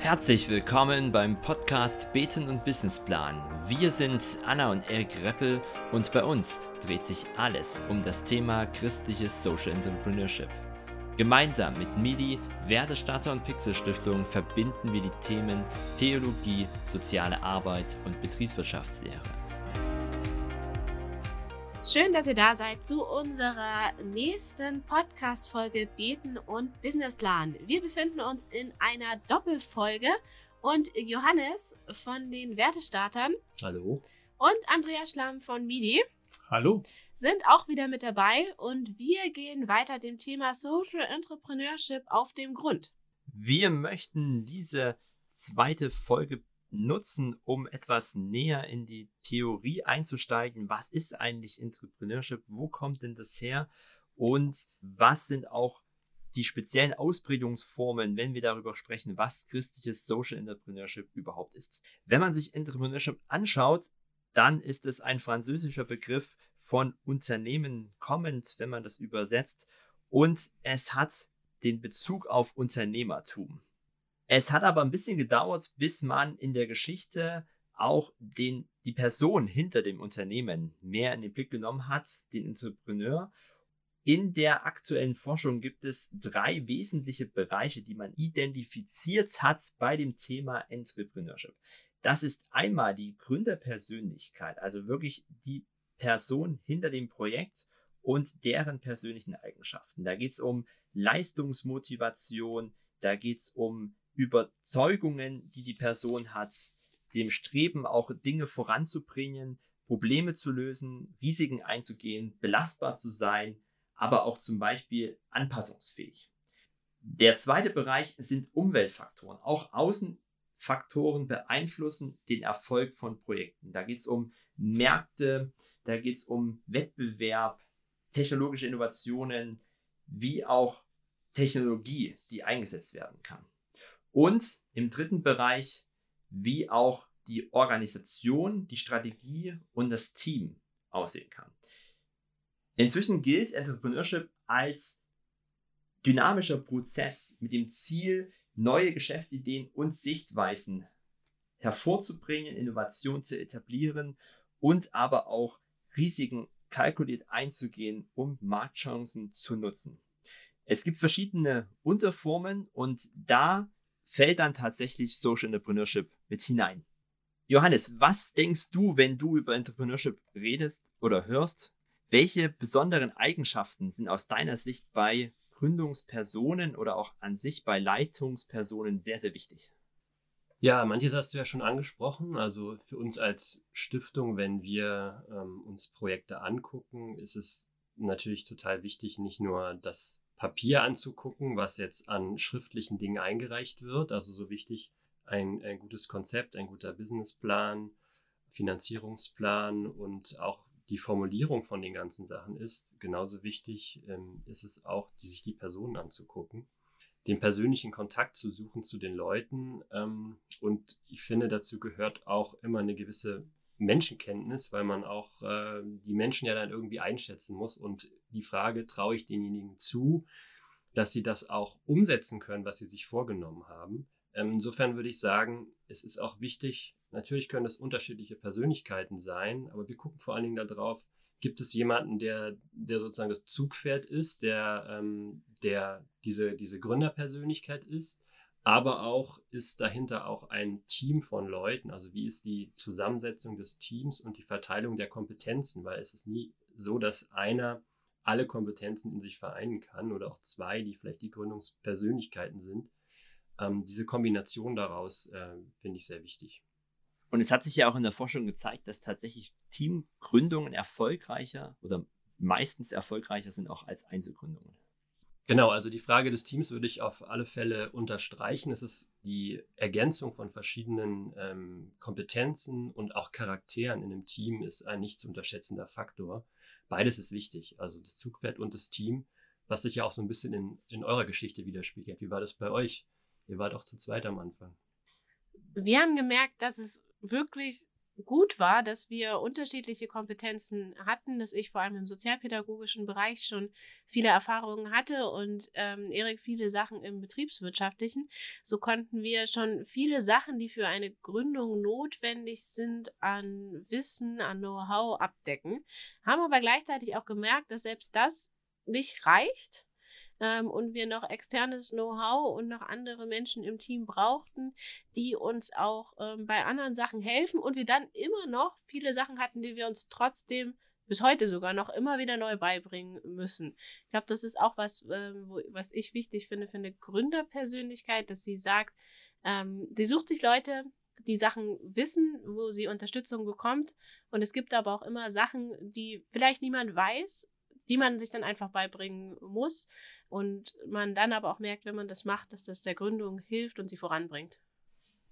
Herzlich willkommen beim Podcast Beten und Businessplan. Wir sind Anna und Erik Reppel und bei uns dreht sich alles um das Thema christliches Social Entrepreneurship. Gemeinsam mit MIDI, Werdestarter und Pixel Stiftung verbinden wir die Themen Theologie, soziale Arbeit und Betriebswirtschaftslehre. Schön, dass ihr da seid zu unserer nächsten Podcast-Folge Beten und Businessplan. Wir befinden uns in einer Doppelfolge und Johannes von den Wertestartern. Hallo. Und Andreas Schlamm von MIDI. Hallo. Sind auch wieder mit dabei und wir gehen weiter dem Thema Social Entrepreneurship auf dem Grund. Wir möchten diese zweite Folge nutzen, um etwas näher in die Theorie einzusteigen. Was ist eigentlich Entrepreneurship? Wo kommt denn das her? Und was sind auch die speziellen Ausprägungsformen, wenn wir darüber sprechen, was christliches Social Entrepreneurship überhaupt ist? Wenn man sich Entrepreneurship anschaut, dann ist es ein französischer Begriff von Unternehmen kommend, wenn man das übersetzt. Und es hat den Bezug auf Unternehmertum. Es hat aber ein bisschen gedauert, bis man in der Geschichte auch den, die Person hinter dem Unternehmen mehr in den Blick genommen hat, den Entrepreneur. In der aktuellen Forschung gibt es drei wesentliche Bereiche, die man identifiziert hat bei dem Thema Entrepreneurship. Das ist einmal die Gründerpersönlichkeit, also wirklich die Person hinter dem Projekt und deren persönlichen Eigenschaften. Da geht es um Leistungsmotivation, da geht es um Überzeugungen, die die Person hat, dem Streben auch Dinge voranzubringen, Probleme zu lösen, Risiken einzugehen, belastbar zu sein, aber auch zum Beispiel anpassungsfähig. Der zweite Bereich sind Umweltfaktoren. Auch Außenfaktoren beeinflussen den Erfolg von Projekten. Da geht es um Märkte, da geht es um Wettbewerb, technologische Innovationen, wie auch Technologie, die eingesetzt werden kann. Und im dritten Bereich, wie auch die Organisation, die Strategie und das Team aussehen kann. Inzwischen gilt Entrepreneurship als dynamischer Prozess mit dem Ziel, neue Geschäftsideen und Sichtweisen hervorzubringen, Innovation zu etablieren und aber auch Risiken kalkuliert einzugehen, um Marktchancen zu nutzen. Es gibt verschiedene Unterformen und da fällt dann tatsächlich Social Entrepreneurship mit hinein. Johannes, was denkst du, wenn du über Entrepreneurship redest oder hörst? Welche besonderen Eigenschaften sind aus deiner Sicht bei Gründungspersonen oder auch an sich bei Leitungspersonen sehr, sehr wichtig? Ja, manches hast du ja schon angesprochen. Also für uns als Stiftung, wenn wir ähm, uns Projekte angucken, ist es natürlich total wichtig, nicht nur das Papier anzugucken, was jetzt an schriftlichen Dingen eingereicht wird. Also so wichtig ein, ein gutes Konzept, ein guter Businessplan, Finanzierungsplan und auch die Formulierung von den ganzen Sachen ist. Genauso wichtig ähm, ist es auch, die, sich die Personen anzugucken, den persönlichen Kontakt zu suchen zu den Leuten. Ähm, und ich finde, dazu gehört auch immer eine gewisse Menschenkenntnis, weil man auch äh, die Menschen ja dann irgendwie einschätzen muss. Und die Frage, traue ich denjenigen zu, dass sie das auch umsetzen können, was sie sich vorgenommen haben. Ähm, insofern würde ich sagen, es ist auch wichtig, natürlich können es unterschiedliche Persönlichkeiten sein, aber wir gucken vor allen Dingen darauf, gibt es jemanden, der, der sozusagen das Zugpferd ist, der, ähm, der diese, diese Gründerpersönlichkeit ist aber auch ist dahinter auch ein Team von Leuten. Also wie ist die Zusammensetzung des Teams und die Verteilung der Kompetenzen, weil es ist nie so, dass einer alle Kompetenzen in sich vereinen kann oder auch zwei, die vielleicht die Gründungspersönlichkeiten sind. Ähm, diese Kombination daraus äh, finde ich sehr wichtig. Und es hat sich ja auch in der Forschung gezeigt, dass tatsächlich Teamgründungen erfolgreicher oder meistens erfolgreicher sind auch als Einzelgründungen. Genau, also die Frage des Teams würde ich auf alle Fälle unterstreichen. Es ist die Ergänzung von verschiedenen ähm, Kompetenzen und auch Charakteren in einem Team ist ein nicht zu unterschätzender Faktor. Beides ist wichtig, also das Zugpferd und das Team, was sich ja auch so ein bisschen in, in eurer Geschichte widerspiegelt. Wie war das bei euch? Ihr wart auch zu zweit am Anfang. Wir haben gemerkt, dass es wirklich gut war, dass wir unterschiedliche Kompetenzen hatten, dass ich vor allem im sozialpädagogischen Bereich schon viele Erfahrungen hatte und ähm, Erik viele Sachen im betriebswirtschaftlichen. So konnten wir schon viele Sachen, die für eine Gründung notwendig sind, an Wissen, an Know-how abdecken, haben aber gleichzeitig auch gemerkt, dass selbst das nicht reicht ähm, und wir noch externes Know-how und noch andere Menschen im Team brauchten, die uns auch ähm, bei anderen Sachen helfen und wir dann immer noch viele Sachen hatten, die wir uns trotzdem bis heute sogar noch immer wieder neu beibringen müssen. Ich glaube, das ist auch was, ähm, wo, was ich wichtig finde für eine Gründerpersönlichkeit, dass sie sagt, ähm, sie sucht sich Leute, die Sachen wissen, wo sie Unterstützung bekommt. Und es gibt aber auch immer Sachen, die vielleicht niemand weiß, die man sich dann einfach beibringen muss. Und man dann aber auch merkt, wenn man das macht, dass das der Gründung hilft und sie voranbringt.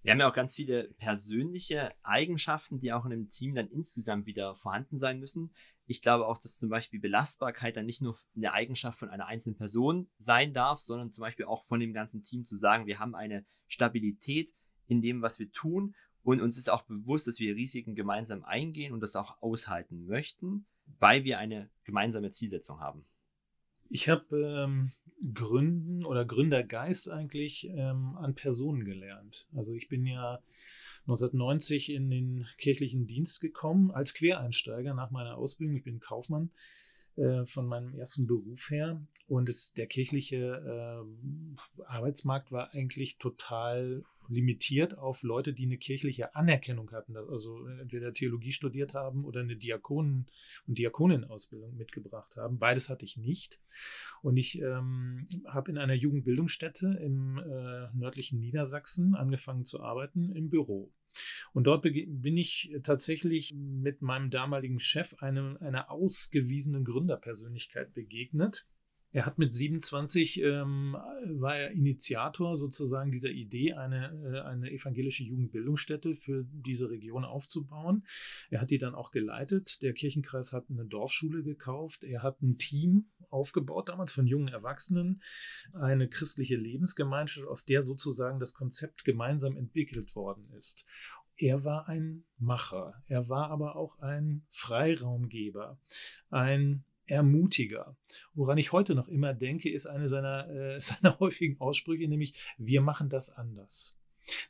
Wir haben ja auch ganz viele persönliche Eigenschaften, die auch in einem Team dann insgesamt wieder vorhanden sein müssen. Ich glaube auch, dass zum Beispiel Belastbarkeit dann nicht nur eine Eigenschaft von einer einzelnen Person sein darf, sondern zum Beispiel auch von dem ganzen Team zu sagen, wir haben eine Stabilität in dem, was wir tun und uns ist auch bewusst, dass wir Risiken gemeinsam eingehen und das auch aushalten möchten, weil wir eine gemeinsame Zielsetzung haben. Ich habe ähm, Gründen oder Gründergeist eigentlich ähm, an Personen gelernt. Also ich bin ja 1990 in den kirchlichen Dienst gekommen als Quereinsteiger nach meiner Ausbildung. Ich bin Kaufmann äh, von meinem ersten Beruf her und es, der kirchliche äh, Arbeitsmarkt war eigentlich total limitiert auf Leute, die eine kirchliche Anerkennung hatten, also entweder Theologie studiert haben oder eine Diakonen- und Diakonenausbildung mitgebracht haben. Beides hatte ich nicht. Und ich ähm, habe in einer Jugendbildungsstätte im äh, nördlichen Niedersachsen angefangen zu arbeiten im Büro. Und dort bin ich tatsächlich mit meinem damaligen Chef einem, einer ausgewiesenen Gründerpersönlichkeit begegnet er hat mit 27 ähm, war er Initiator sozusagen dieser Idee, eine, äh, eine evangelische Jugendbildungsstätte für diese Region aufzubauen. Er hat die dann auch geleitet. Der Kirchenkreis hat eine Dorfschule gekauft. Er hat ein Team aufgebaut, damals von jungen Erwachsenen, eine christliche Lebensgemeinschaft, aus der sozusagen das Konzept gemeinsam entwickelt worden ist. Er war ein Macher, er war aber auch ein Freiraumgeber, ein Ermutiger. Woran ich heute noch immer denke, ist eine seiner, äh, seiner häufigen Aussprüche, nämlich wir machen das anders.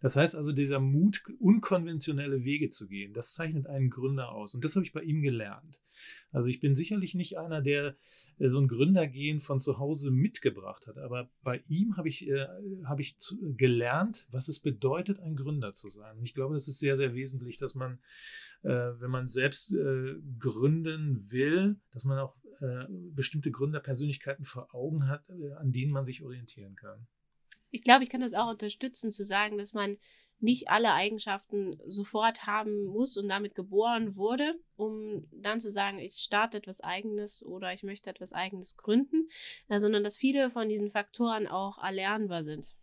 Das heißt also, dieser Mut, unkonventionelle Wege zu gehen, das zeichnet einen Gründer aus. Und das habe ich bei ihm gelernt. Also ich bin sicherlich nicht einer, der äh, so ein Gründergehen von zu Hause mitgebracht hat. Aber bei ihm habe ich, äh, habe ich zu, gelernt, was es bedeutet, ein Gründer zu sein. Und ich glaube, das ist sehr, sehr wesentlich, dass man äh, wenn man selbst äh, gründen will, dass man auch äh, bestimmte Gründerpersönlichkeiten vor Augen hat, äh, an denen man sich orientieren kann. Ich glaube, ich kann das auch unterstützen, zu sagen, dass man nicht alle Eigenschaften sofort haben muss und damit geboren wurde, um dann zu sagen, ich starte etwas Eigenes oder ich möchte etwas Eigenes gründen, äh, sondern dass viele von diesen Faktoren auch erlernbar sind.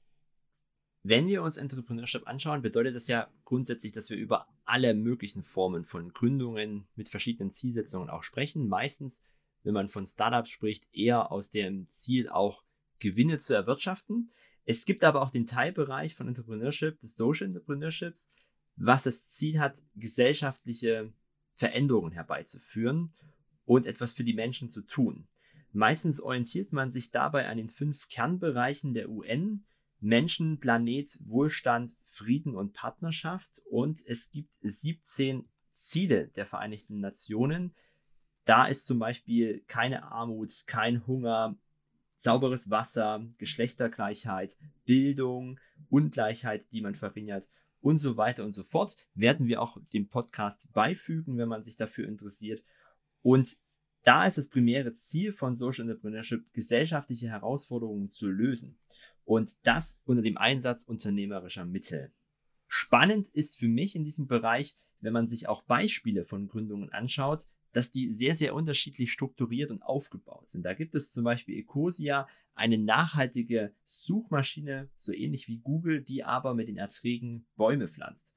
Wenn wir uns Entrepreneurship anschauen, bedeutet das ja grundsätzlich, dass wir über alle möglichen Formen von Gründungen mit verschiedenen Zielsetzungen auch sprechen. Meistens, wenn man von Startups spricht, eher aus dem Ziel auch Gewinne zu erwirtschaften. Es gibt aber auch den Teilbereich von Entrepreneurship, des Social Entrepreneurships, was das Ziel hat, gesellschaftliche Veränderungen herbeizuführen und etwas für die Menschen zu tun. Meistens orientiert man sich dabei an den fünf Kernbereichen der UN, Menschen, Planet, Wohlstand, Frieden und Partnerschaft. Und es gibt 17 Ziele der Vereinigten Nationen. Da ist zum Beispiel keine Armut, kein Hunger, sauberes Wasser, Geschlechtergleichheit, Bildung, Ungleichheit, die man verringert und so weiter und so fort. Werden wir auch dem Podcast beifügen, wenn man sich dafür interessiert. Und da ist das primäre Ziel von Social Entrepreneurship, gesellschaftliche Herausforderungen zu lösen. Und das unter dem Einsatz unternehmerischer Mittel. Spannend ist für mich in diesem Bereich, wenn man sich auch Beispiele von Gründungen anschaut, dass die sehr, sehr unterschiedlich strukturiert und aufgebaut sind. Da gibt es zum Beispiel Ecosia, eine nachhaltige Suchmaschine, so ähnlich wie Google, die aber mit den Erträgen Bäume pflanzt.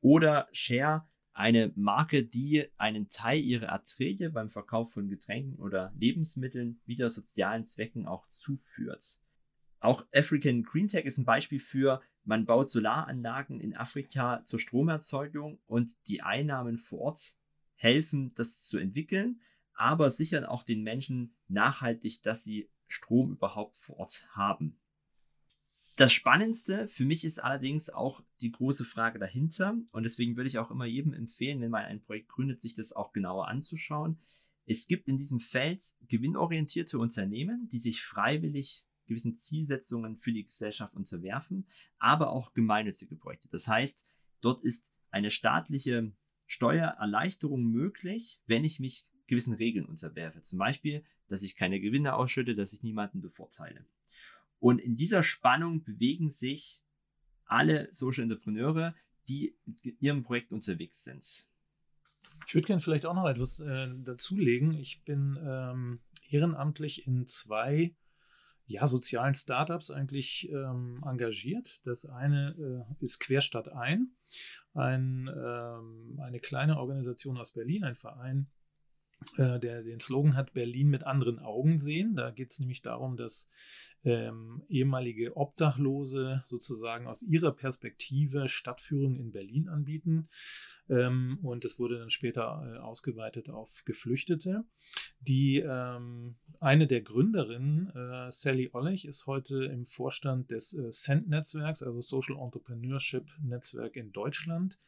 Oder Share, eine Marke, die einen Teil ihrer Erträge beim Verkauf von Getränken oder Lebensmitteln wieder sozialen Zwecken auch zuführt. Auch African Green Tech ist ein Beispiel für, man baut Solaranlagen in Afrika zur Stromerzeugung und die Einnahmen vor Ort helfen, das zu entwickeln, aber sichern auch den Menschen nachhaltig, dass sie Strom überhaupt vor Ort haben. Das Spannendste für mich ist allerdings auch die große Frage dahinter und deswegen würde ich auch immer jedem empfehlen, wenn man ein Projekt gründet, sich das auch genauer anzuschauen. Es gibt in diesem Feld gewinnorientierte Unternehmen, die sich freiwillig gewissen Zielsetzungen für die Gesellschaft unterwerfen, aber auch gemeinnützige Projekte. Das heißt, dort ist eine staatliche Steuererleichterung möglich, wenn ich mich gewissen Regeln unterwerfe. Zum Beispiel, dass ich keine Gewinne ausschütte, dass ich niemanden bevorteile. Und in dieser Spannung bewegen sich alle Social Entrepreneure, die in ihrem Projekt unterwegs sind. Ich würde gerne vielleicht auch noch etwas äh, dazulegen. Ich bin ähm, ehrenamtlich in zwei ja, sozialen Startups eigentlich ähm, engagiert. Das eine äh, ist Querstadt ein, ein ähm, eine kleine Organisation aus Berlin, ein Verein, der den Slogan hat, Berlin mit anderen Augen sehen. Da geht es nämlich darum, dass ähm, ehemalige Obdachlose sozusagen aus ihrer Perspektive Stadtführung in Berlin anbieten. Ähm, und es wurde dann später äh, ausgeweitet auf Geflüchtete. Die ähm, eine der Gründerinnen, äh, Sally Ollich, ist heute im Vorstand des äh, CENT-Netzwerks, also Social Entrepreneurship Netzwerk in Deutschland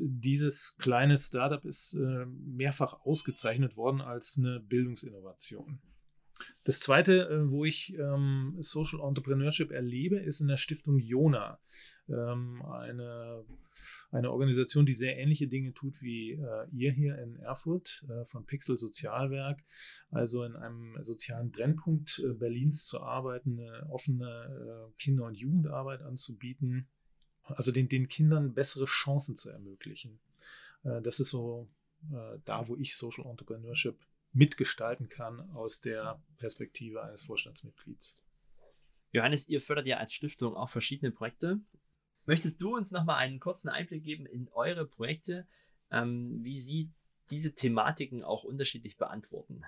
dieses kleine Startup ist äh, mehrfach ausgezeichnet worden als eine Bildungsinnovation. Das zweite, äh, wo ich ähm, Social Entrepreneurship erlebe, ist in der Stiftung Jona. Ähm, eine, eine Organisation, die sehr ähnliche Dinge tut wie äh, ihr hier in Erfurt äh, von Pixel Sozialwerk. Also in einem sozialen Brennpunkt äh, Berlins zu arbeiten, eine offene äh, Kinder- und Jugendarbeit anzubieten also den, den Kindern bessere Chancen zu ermöglichen. Äh, das ist so äh, da, wo ich Social Entrepreneurship mitgestalten kann aus der Perspektive eines Vorstandsmitglieds. Johannes, ihr fördert ja als Stiftung auch verschiedene Projekte. Möchtest du uns nochmal einen kurzen Einblick geben in eure Projekte, ähm, wie sie diese Thematiken auch unterschiedlich beantworten?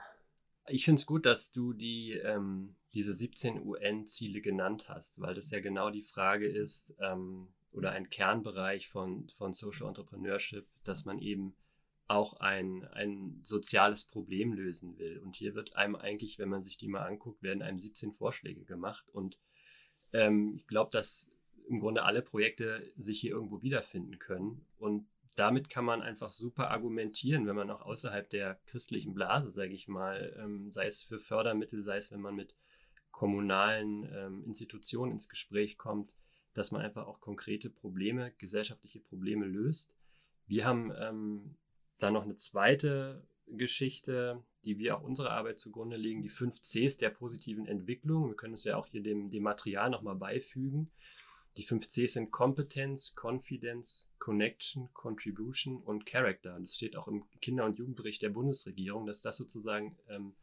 Ich finde es gut, dass du die, ähm, diese 17 UN-Ziele genannt hast, weil das ja genau die Frage ist, ähm, oder ein Kernbereich von, von Social Entrepreneurship, dass man eben auch ein, ein soziales Problem lösen will. Und hier wird einem eigentlich, wenn man sich die mal anguckt, werden einem 17 Vorschläge gemacht. Und ähm, ich glaube, dass im Grunde alle Projekte sich hier irgendwo wiederfinden können. Und damit kann man einfach super argumentieren, wenn man auch außerhalb der christlichen Blase, sage ich mal, ähm, sei es für Fördermittel, sei es, wenn man mit kommunalen ähm, Institutionen ins Gespräch kommt, dass man einfach auch konkrete Probleme, gesellschaftliche Probleme löst. Wir haben ähm, da noch eine zweite Geschichte, die wir auch unserer Arbeit zugrunde legen, die fünf Cs der positiven Entwicklung. Wir können es ja auch hier dem, dem Material nochmal beifügen. Die fünf Cs sind Kompetenz, Confidence, Connection, Contribution und Character. Das steht auch im Kinder- und Jugendbericht der Bundesregierung, dass das sozusagen ähm,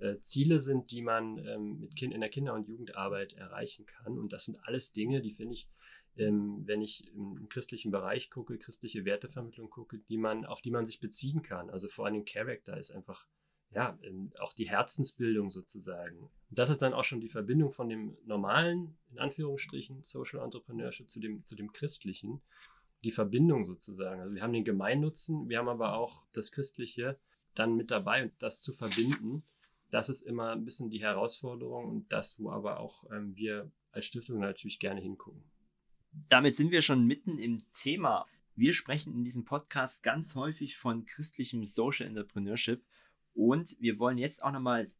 äh, Ziele sind, die man ähm, mit kind in der Kinder- und Jugendarbeit erreichen kann. Und das sind alles Dinge, die finde ich, ähm, wenn ich im christlichen Bereich gucke, christliche Wertevermittlung gucke, die man, auf die man sich beziehen kann. Also vor allem Character ist einfach, ja, ähm, auch die Herzensbildung sozusagen. Und das ist dann auch schon die Verbindung von dem normalen, in Anführungsstrichen, Social Entrepreneurship zu dem, zu dem christlichen. Die Verbindung sozusagen. Also wir haben den Gemeinnutzen, wir haben aber auch das Christliche dann mit dabei und das zu verbinden das ist immer ein bisschen die Herausforderung und das, wo aber auch ähm, wir als Stiftung natürlich gerne hingucken. Damit sind wir schon mitten im Thema. Wir sprechen in diesem Podcast ganz häufig von christlichem Social Entrepreneurship und wir wollen jetzt auch nochmal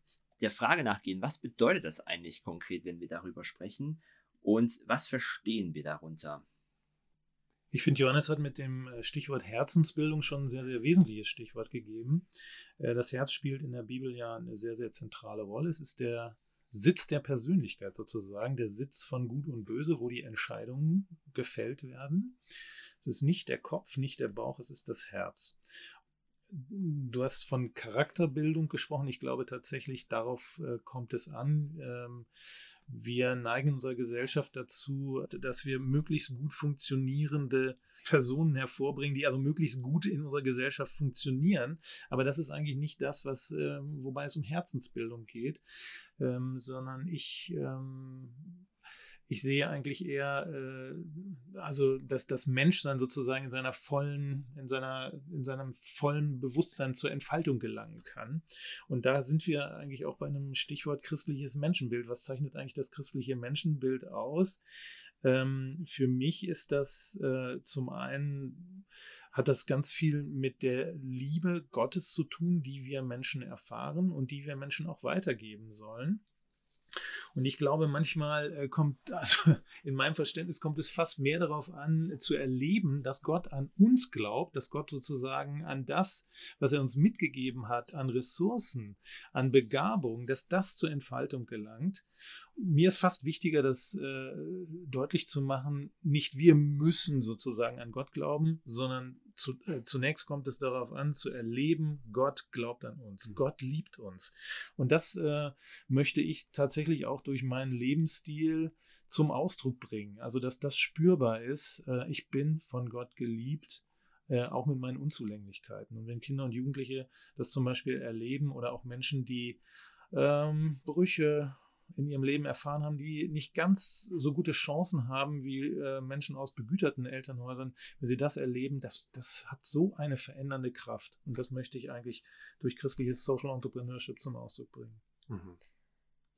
der Frage nachgehen, was bedeutet das eigentlich konkret, wenn wir darüber sprechen und was verstehen wir darunter? Ich finde, Johannes hat mit dem äh, Stichwort Herzensbildung schon ein sehr, sehr wesentliches Stichwort gegeben. Äh, das Herz spielt in der Bibel ja eine sehr, sehr zentrale Rolle. Es ist der Sitz der Persönlichkeit sozusagen, der Sitz von Gut und Böse, wo die Entscheidungen gefällt werden. Es ist nicht der Kopf, nicht der Bauch, es ist das Herz. Du hast von Charakterbildung gesprochen. Ich glaube tatsächlich, darauf äh, kommt es an. Ähm, Wir neigen unserer Gesellschaft dazu, dass wir möglichst gut funktionierende Personen hervorbringen, die also möglichst gut in unserer Gesellschaft funktionieren. Aber das ist eigentlich nicht das, was, äh, wobei es um Herzensbildung geht, ähm, sondern ich ähm, ich sehe eigentlich eher, äh, also dass das Menschsein sozusagen in seiner vollen, in seiner, in seinem vollen Bewusstsein zur Entfaltung gelangen kann. Und da sind wir eigentlich auch bei einem Stichwort christliches Menschenbild. Was zeichnet eigentlich das christliche Menschenbild aus? Ähm, für mich ist das äh, zum einen hat das ganz viel mit der Liebe Gottes zu tun, die wir Menschen erfahren und die wir Menschen auch weitergeben sollen. Und ich glaube, manchmal äh, kommt, also in meinem Verständnis kommt es fast mehr darauf an, zu erleben, dass Gott an uns glaubt, dass Gott sozusagen an das, was er uns mitgegeben hat, an Ressourcen, an Begabung, dass das zur Entfaltung gelangt mir ist fast wichtiger, das äh, deutlich zu machen, nicht wir müssen sozusagen an Gott glauben, sondern zu, äh, zunächst kommt es darauf an, zu erleben, Gott glaubt an uns, mhm. Gott liebt uns. Und das äh, möchte ich tatsächlich auch durch meinen Lebensstil zum Ausdruck bringen. Also, dass das spürbar ist, äh, ich bin von Gott geliebt. Äh, auch mit meinen Unzulänglichkeiten. Und wenn Kinder und Jugendliche das zum Beispiel erleben oder auch Menschen, die ähm, Brüche in ihrem Leben erfahren haben, die nicht ganz so gute Chancen haben wie äh, Menschen aus begüterten Elternhäusern. Wenn sie das erleben, das, das hat so eine verändernde Kraft. Und das möchte ich eigentlich durch christliches Social Entrepreneurship zum Ausdruck bringen. Mhm.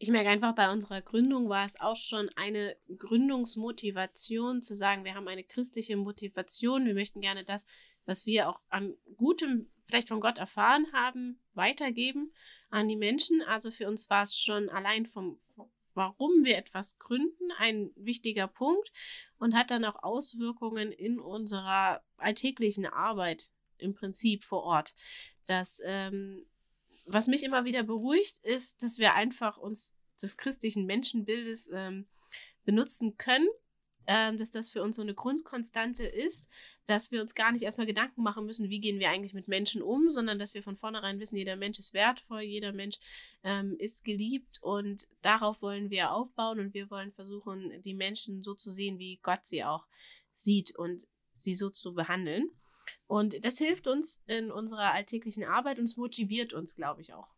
Ich merke einfach, bei unserer Gründung war es auch schon eine Gründungsmotivation zu sagen, wir haben eine christliche Motivation, wir möchten gerne das, was wir auch an Gutem vielleicht von Gott erfahren haben, weitergeben an die Menschen. Also für uns war es schon allein vom, warum wir etwas gründen, ein wichtiger Punkt und hat dann auch Auswirkungen in unserer alltäglichen Arbeit im Prinzip vor Ort. Das, ähm, was mich immer wieder beruhigt, ist, dass wir einfach uns des christlichen Menschenbildes ähm, benutzen können ähm, dass das für uns so eine Grundkonstante ist, dass wir uns gar nicht erstmal Gedanken machen müssen, wie gehen wir eigentlich mit Menschen um, sondern dass wir von vornherein wissen, jeder Mensch ist wertvoll, jeder Mensch ähm, ist geliebt und darauf wollen wir aufbauen und wir wollen versuchen, die Menschen so zu sehen, wie Gott sie auch sieht und sie so zu behandeln. Und das hilft uns in unserer alltäglichen Arbeit und es motiviert uns, glaube ich, auch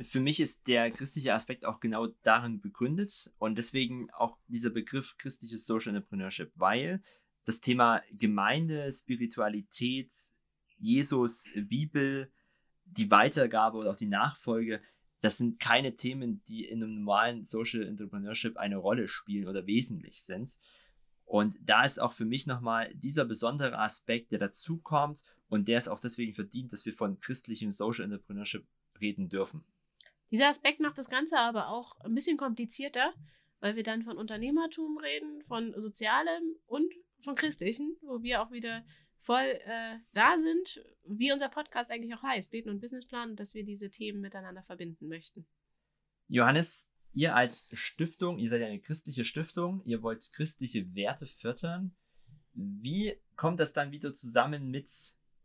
für mich ist der christliche Aspekt auch genau darin begründet und deswegen auch dieser Begriff christliches Social Entrepreneurship, weil das Thema Gemeinde, Spiritualität, Jesus, Bibel, die Weitergabe oder auch die Nachfolge, das sind keine Themen, die in einem normalen Social Entrepreneurship eine Rolle spielen oder wesentlich sind. Und da ist auch für mich nochmal dieser besondere Aspekt, der dazukommt und der es auch deswegen verdient, dass wir von christlichem Social Entrepreneurship reden dürfen. Dieser Aspekt macht das Ganze aber auch ein bisschen komplizierter, weil wir dann von Unternehmertum reden, von Sozialem und von Christlichen, wo wir auch wieder voll äh, da sind, wie unser Podcast eigentlich auch heißt, Beten und Businessplan, dass wir diese Themen miteinander verbinden möchten. Johannes, ihr als Stiftung, ihr seid ja eine christliche Stiftung, ihr wollt christliche Werte fördern. Wie kommt das dann wieder zusammen mit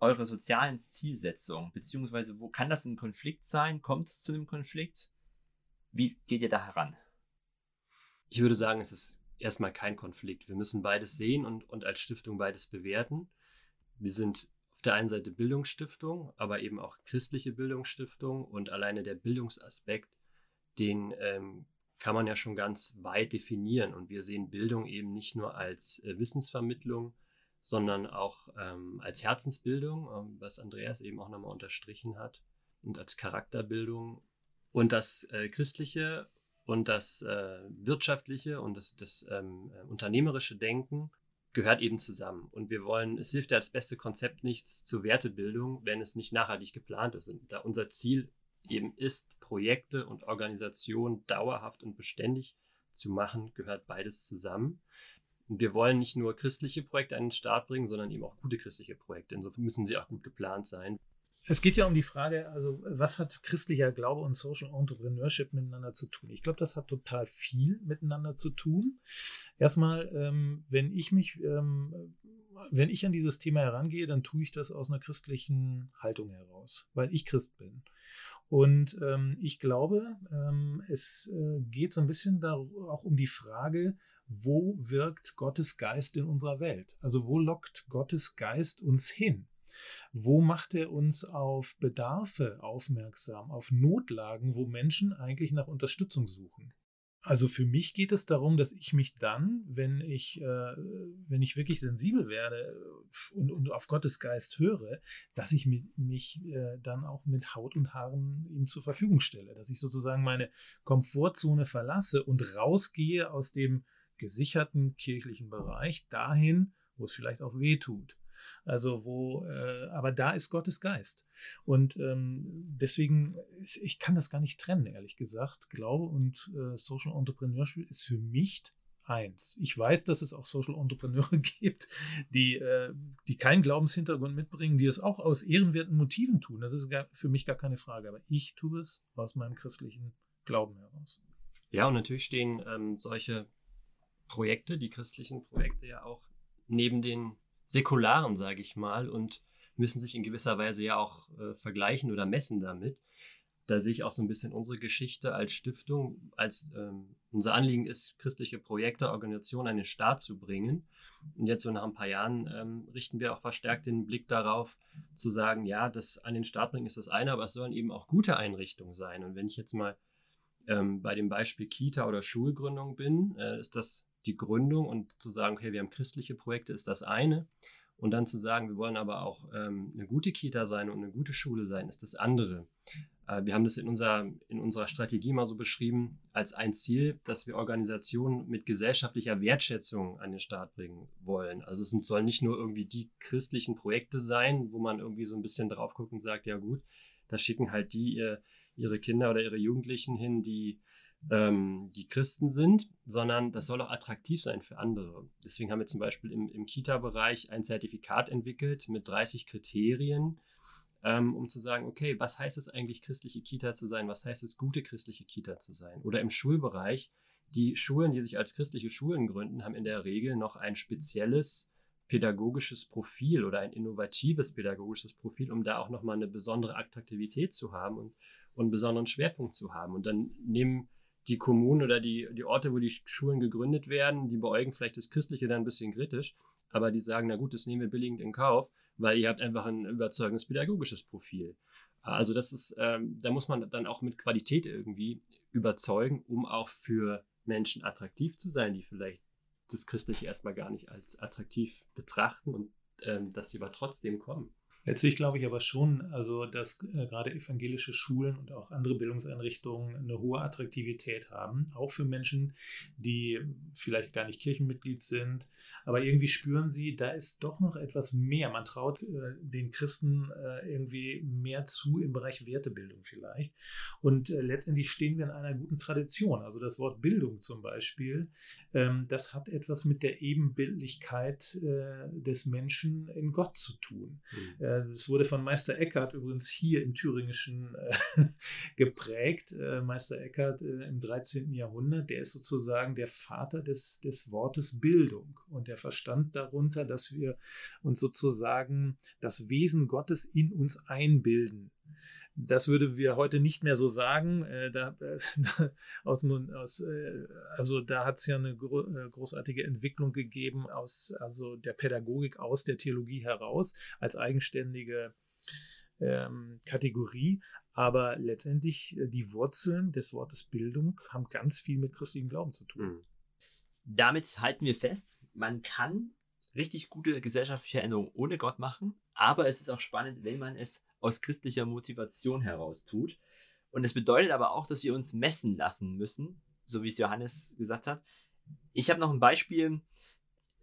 eure sozialen Zielsetzungen? Beziehungsweise, wo kann das ein Konflikt sein? Kommt es zu einem Konflikt? Wie geht ihr da heran? Ich würde sagen, es ist erstmal kein Konflikt. Wir müssen beides sehen und, und als Stiftung beides bewerten. Wir sind auf der einen Seite Bildungsstiftung, aber eben auch christliche Bildungsstiftung und alleine der Bildungsaspekt, den ähm, kann man ja schon ganz weit definieren. Und wir sehen Bildung eben nicht nur als äh, Wissensvermittlung, sondern auch ähm, als Herzensbildung, ähm, was Andreas eben auch nochmal unterstrichen hat, und als Charakterbildung. Und das äh, Christliche und das äh, Wirtschaftliche und das, das ähm, äh, unternehmerische Denken gehört eben zusammen. Und wir wollen, es hilft ja als beste Konzept nichts zur Wertebildung, wenn es nicht nachhaltig geplant ist. Und da unser Ziel eben ist, Projekte und Organisationen dauerhaft und beständig zu machen, gehört beides zusammen. Und wir wollen nicht nur christliche Projekte an den Start bringen, sondern eben auch gute christliche Projekte. Insofern müssen sie auch gut geplant sein. Es geht ja um die Frage, also was hat christlicher Glaube und Social Entrepreneurship miteinander zu tun? Ich glaube, das hat total viel miteinander zu tun. Erstmal, ähm, wenn ich mich, ähm, wenn ich an dieses Thema herangehe, dann tue ich das aus einer christlichen Haltung heraus, weil ich Christ bin. Und ähm, ich glaube, ähm, es äh, geht so ein bisschen da auch um die Frage, wo wirkt Gottes Geist in unserer Welt? Also wo lockt Gottes Geist uns hin? Wo macht er uns auf Bedarfe aufmerksam, auf Notlagen, wo Menschen eigentlich nach Unterstützung suchen? Also für mich geht es darum, dass ich mich dann, wenn ich, äh, wenn ich wirklich sensibel werde und, und auf Gottes Geist höre, dass ich mich, mich äh, dann auch mit Haut und Haaren ihm zur Verfügung stelle, dass ich sozusagen meine Komfortzone verlasse und rausgehe aus dem gesicherten kirchlichen Bereich dahin, wo es vielleicht auch weh tut. Also wo, äh, aber da ist Gottes Geist. Und ähm, deswegen, ich kann das gar nicht trennen, ehrlich gesagt. Glaube und äh, Social Entrepreneurship ist für mich eins. Ich weiß, dass es auch Social Entrepreneure gibt, die, äh, die keinen Glaubenshintergrund mitbringen, die es auch aus ehrenwerten Motiven tun. Das ist gar, für mich gar keine Frage. Aber ich tue es aus meinem christlichen Glauben heraus. Ja, und natürlich stehen ähm, solche Projekte, die christlichen Projekte ja auch neben den säkularen, sage ich mal, und müssen sich in gewisser Weise ja auch äh, vergleichen oder messen damit. Da sehe ich auch so ein bisschen unsere Geschichte als Stiftung, als ähm, unser Anliegen ist, christliche Projekte, Organisationen an den Start zu bringen. Und jetzt so nach ein paar Jahren ähm, richten wir auch verstärkt den Blick darauf, zu sagen, ja, das an den Start bringen ist das eine, aber es sollen eben auch gute Einrichtungen sein. Und wenn ich jetzt mal ähm, bei dem Beispiel Kita oder Schulgründung bin, äh, ist das die Gründung und zu sagen, okay, wir haben christliche Projekte, ist das eine. Und dann zu sagen, wir wollen aber auch ähm, eine gute Kita sein und eine gute Schule sein, ist das andere. Äh, wir haben das in, unser, in unserer Strategie mal so beschrieben als ein Ziel, dass wir Organisationen mit gesellschaftlicher Wertschätzung an den Start bringen wollen. Also es sollen nicht nur irgendwie die christlichen Projekte sein, wo man irgendwie so ein bisschen drauf guckt und sagt, ja gut, da schicken halt die ihr, ihre Kinder oder ihre Jugendlichen hin, die ähm, die Christen sind, sondern das soll auch attraktiv sein für andere. Deswegen haben wir zum Beispiel im, im Kita-Bereich ein Zertifikat entwickelt mit 30 Kriterien, ähm, um zu sagen, okay, was heißt es eigentlich, christliche Kita zu sein? Was heißt es, gute christliche Kita zu sein? Oder im Schulbereich, die Schulen, die sich als christliche Schulen gründen, haben in der Regel noch ein spezielles pädagogisches Profil oder ein innovatives pädagogisches Profil, um da auch nochmal eine besondere Attraktivität zu haben und, und einen besonderen Schwerpunkt zu haben. Und dann nehmen die Kommunen oder die, die Orte, wo die Schulen gegründet werden, die beäugen vielleicht das Christliche dann ein bisschen kritisch, aber die sagen, na gut, das nehmen wir billigend in Kauf, weil ihr habt einfach ein überzeugendes pädagogisches Profil. Also das ist, ähm, da muss man dann auch mit Qualität irgendwie überzeugen, um auch für Menschen attraktiv zu sein, die vielleicht das Christliche erstmal gar nicht als attraktiv betrachten und ähm, dass sie aber trotzdem kommen. Letztlich glaube ich aber schon, also dass äh, gerade evangelische Schulen und auch andere Bildungseinrichtungen eine hohe Attraktivität haben, auch für Menschen, die vielleicht gar nicht Kirchenmitglied sind, aber irgendwie spüren sie, da ist doch noch etwas mehr. Man traut äh, den Christen äh, irgendwie mehr zu im Bereich Wertebildung vielleicht. Und letztendlich stehen wir in einer guten Tradition. Also das Wort Bildung zum Beispiel, ähm, das hat etwas mit der Ebenbildlichkeit des Menschen in Gott zu tun. Mhm. Es wurde von Meister Eckhart übrigens hier im Thüringischen äh, geprägt. Meister Eckhart im 13. Jahrhundert, der ist sozusagen der Vater des, des Wortes Bildung. Und der verstand darunter, dass wir uns sozusagen das Wesen Gottes in uns einbilden. Das würde wir heute nicht mehr so sagen. Äh, da, äh, aus, aus, äh, also da hat es ja eine gro äh, großartige Entwicklung gegeben aus also der Pädagogik aus der Theologie heraus als eigenständige ähm, Kategorie. Aber letztendlich äh, die Wurzeln des Wortes Bildung haben ganz viel mit christlichem Glauben zu tun. Mhm damit halten wir fest, man kann richtig gute gesellschaftliche Änderungen ohne Gott machen, aber es ist auch spannend, wenn man es aus christlicher Motivation heraus tut. Und es bedeutet aber auch, dass wir uns messen lassen müssen, so wie es Johannes gesagt hat. Ich habe noch ein Beispiel.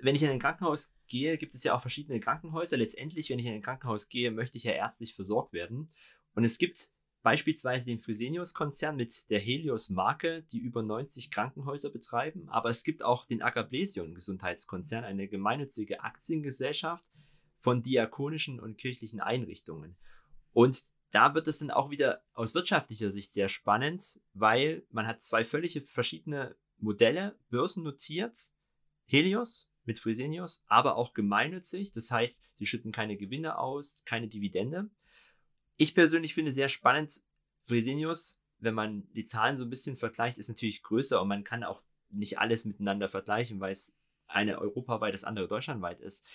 Wenn ich in ein Krankenhaus gehe, gibt es ja auch verschiedene Krankenhäuser. Letztendlich, wenn ich in ein Krankenhaus gehe, möchte ich ja ärztlich versorgt werden. Und es gibt Beispielsweise den Fresenius-Konzern mit der Helios-Marke, die über 90 Krankenhäuser betreiben. Aber es gibt auch den Agablesion-Gesundheitskonzern, eine gemeinnützige Aktiengesellschaft von diakonischen und kirchlichen Einrichtungen. Und da wird es dann auch wieder aus wirtschaftlicher Sicht sehr spannend, weil man hat zwei völlig verschiedene Modelle, börsennotiert, Helios mit Fresenius, aber auch gemeinnützig. Das heißt, sie schütten keine Gewinne aus, keine Dividende ich persönlich finde sehr spannend, Fresenius, wenn man die Zahlen so ein bisschen vergleicht, ist natürlich größer und man kann auch nicht alles miteinander vergleichen, weil es eine europaweit, das andere deutschlandweit ist.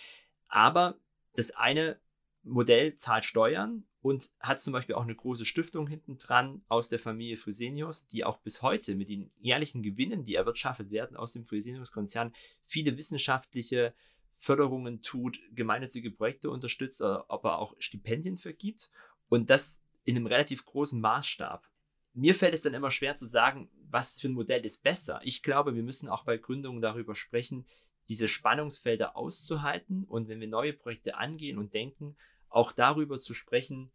Aber das eine Modell zahlt Steuern und hat zum Beispiel auch eine große Stiftung hinten dran aus der Familie Fresenius, die auch bis heute mit den jährlichen Gewinnen, die erwirtschaftet werden aus dem Fresenius-Konzern, viele wissenschaftliche Förderungen tut, gemeinnützige Projekte unterstützt, aber auch Stipendien vergibt und das in einem relativ großen Maßstab. Mir fällt es dann immer schwer zu sagen, was für ein Modell ist besser. Ich glaube, wir müssen auch bei Gründungen darüber sprechen, diese Spannungsfelder auszuhalten und wenn wir neue Projekte angehen und denken, auch darüber zu sprechen,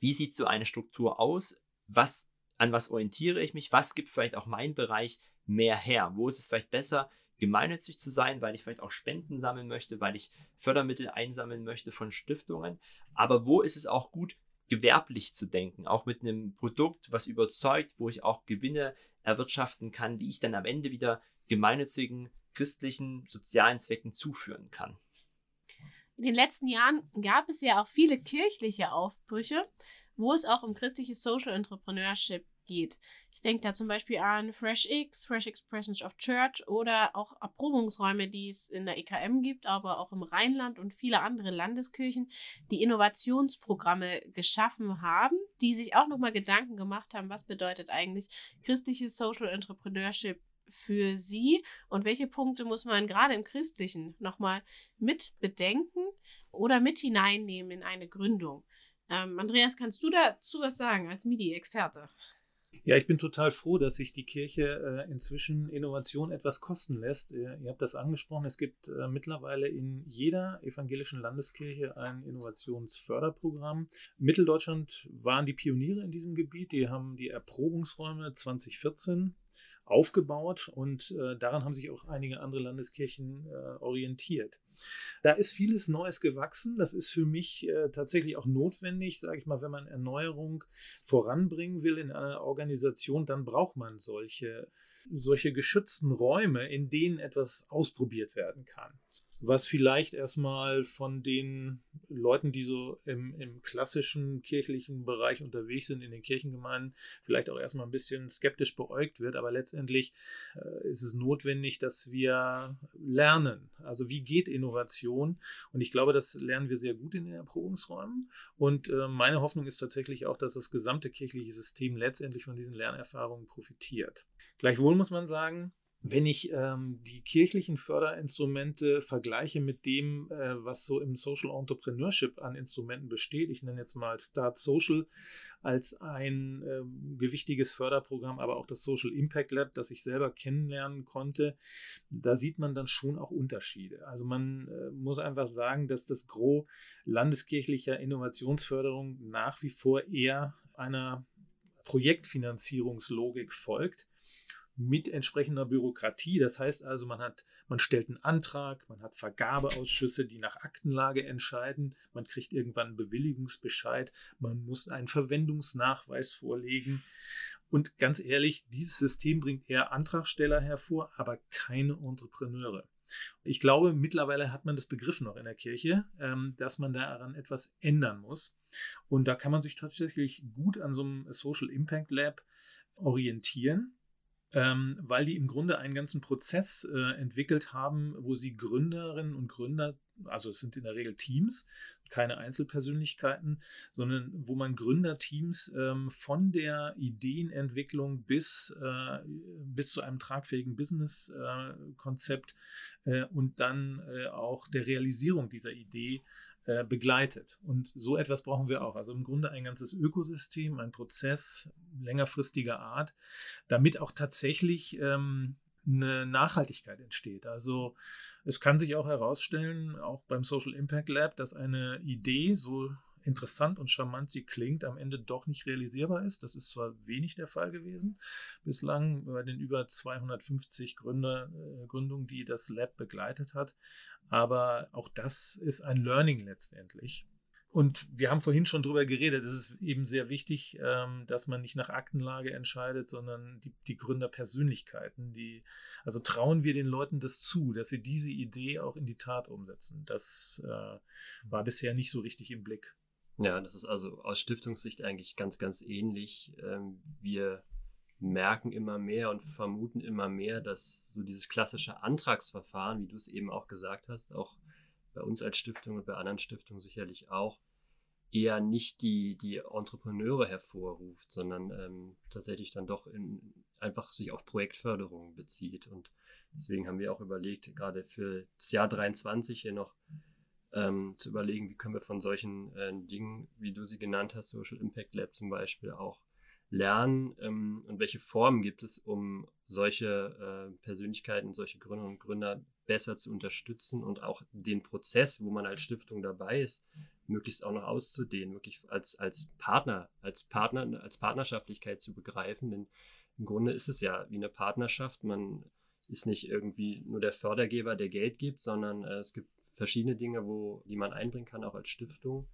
wie sieht so eine Struktur aus, was, an was orientiere ich mich, was gibt vielleicht auch mein Bereich mehr her, wo ist es vielleicht besser, gemeinnützig zu sein, weil ich vielleicht auch Spenden sammeln möchte, weil ich Fördermittel einsammeln möchte von Stiftungen, aber wo ist es auch gut, gewerblich zu denken, auch mit einem Produkt, was überzeugt, wo ich auch Gewinne erwirtschaften kann, die ich dann am Ende wieder gemeinnützigen christlichen sozialen Zwecken zuführen kann. In den letzten Jahren gab es ja auch viele kirchliche Aufbrüche, wo es auch um christliches Social Entrepreneurship geht. Ich denke da zum Beispiel an FreshX, Fresh Expressions of Church oder auch Erprobungsräume, die es in der EKM gibt, aber auch im Rheinland und viele andere Landeskirchen, die Innovationsprogramme geschaffen haben, die sich auch nochmal Gedanken gemacht haben, was bedeutet eigentlich christliches Social Entrepreneurship für Sie und welche Punkte muss man gerade im Christlichen nochmal mit bedenken oder mit hineinnehmen in eine Gründung? Ähm, Andreas, kannst du dazu was sagen als MIDI-Experte? Ja, ich bin total froh, dass sich die Kirche äh, inzwischen Innovation etwas kosten lässt. Ihr, ihr habt das angesprochen, es gibt äh, mittlerweile in jeder evangelischen Landeskirche ein Innovationsförderprogramm. Mitteldeutschland waren die Pioniere in diesem Gebiet. Die haben die Erprobungsräume 2014 aufgebaut und äh, daran haben sich auch einige andere Landeskirchen äh, orientiert. Da ist vieles Neues gewachsen. Das ist für mich äh, tatsächlich auch notwendig, sage ich mal, wenn man Erneuerung voranbringen will in einer Organisation, dann braucht man solche, solche geschützten Räume, in denen etwas ausprobiert werden kann was vielleicht erstmal von den Leuten, die so im, im, klassischen kirchlichen Bereich unterwegs sind, in den Kirchengemeinden, vielleicht auch erstmal ein bisschen skeptisch beäugt wird. Aber letztendlich äh, ist es notwendig, dass wir lernen. Also wie geht Innovation? Und ich glaube, das lernen wir sehr gut in den Erprobungsräumen. Und äh, meine Hoffnung ist tatsächlich auch, dass das gesamte kirchliche System letztendlich von diesen Lernerfahrungen profitiert. Gleichwohl muss man sagen, wenn ich ähm, die kirchlichen Förderinstrumente vergleiche mit dem, äh, was so im Social Entrepreneurship an Instrumenten besteht, ich nenne jetzt mal Start Social als ein äh, gewichtiges Förderprogramm, aber auch das Social Impact Lab, das ich selber kennenlernen konnte, da sieht man dann schon auch Unterschiede. Also man äh, muss einfach sagen, dass das Gros landeskirchlicher Innovationsförderung nach wie vor eher einer Projektfinanzierungslogik folgt mit entsprechender Bürokratie. Das heißt also, man hat, man stellt einen Antrag, man hat Vergabeausschüsse, die nach Aktenlage entscheiden, man kriegt irgendwann einen Bewilligungsbescheid, man muss einen Verwendungsnachweis vorlegen. Und ganz ehrlich, dieses System bringt eher Antragsteller hervor, aber keine Entrepreneure. Ich glaube, mittlerweile hat man das Begriff noch in der Kirche, ähm, dass man daran etwas ändern muss. Und da kann man sich tatsächlich gut an so einem Social Impact Lab orientieren ähm, weil die im Grunde einen ganzen Prozess äh, entwickelt haben, wo sie Gründerinnen und Gründer, also es sind in der Regel Teams, keine Einzelpersönlichkeiten, sondern wo man Gründerteams ähm, von der Ideenentwicklung bis, äh, bis zu einem tragfähigen Businesskonzept äh, und dann äh, auch der Realisierung dieser Idee äh, begleitet. Und so etwas brauchen wir auch. Also im Grunde ein ganzes Ökosystem, ein Prozess längerfristiger Art, damit auch tatsächlich ähm, eine Nachhaltigkeit entsteht. Also es kann sich auch herausstellen, auch beim Social Impact Lab, dass eine Idee, so interessant und charmant sie klingt, am Ende doch nicht realisierbar ist. Das ist zwar wenig der Fall gewesen bislang bei den über 250 Gründer, äh, Gründungen, die das Lab begleitet hat, aber auch das ist ein Learning letztendlich. Und wir haben vorhin schon darüber geredet, es ist eben sehr wichtig, ähm, dass man nicht nach Aktenlage entscheidet, sondern die, die Gründerpersönlichkeiten, die, also trauen wir den Leuten das zu, dass sie diese Idee auch in die Tat umsetzen. Das äh, war bisher nicht so richtig im Blick. Ja, das ist also aus Stiftungssicht eigentlich ganz, ganz ähnlich. Ähm, wir merken immer mehr und vermuten immer mehr, dass so dieses klassische Antragsverfahren, wie du es eben auch gesagt hast, auch bei uns als Stiftung und bei anderen Stiftungen sicherlich auch, eher nicht die, die Entrepreneure hervorruft, sondern ähm, tatsächlich dann doch in, einfach sich auf Projektförderung bezieht. Und deswegen haben wir auch überlegt, gerade für das Jahr 23 hier noch ähm, zu überlegen, wie können wir von solchen äh, Dingen, wie du sie genannt hast, Social Impact Lab zum Beispiel, auch lernen ähm, und welche Formen gibt es, um solche äh, Persönlichkeiten, solche Gründerinnen und Gründer besser zu unterstützen und auch den Prozess, wo man als Stiftung dabei ist, möglichst auch noch auszudehnen, wirklich als, als Partner, als Partner, als Partnerschaftlichkeit zu begreifen. Denn im Grunde ist es ja wie eine Partnerschaft. Man ist nicht irgendwie nur der Fördergeber, der Geld gibt, sondern äh, es gibt verschiedene Dinge, wo, die man einbringen kann, auch als Stiftung.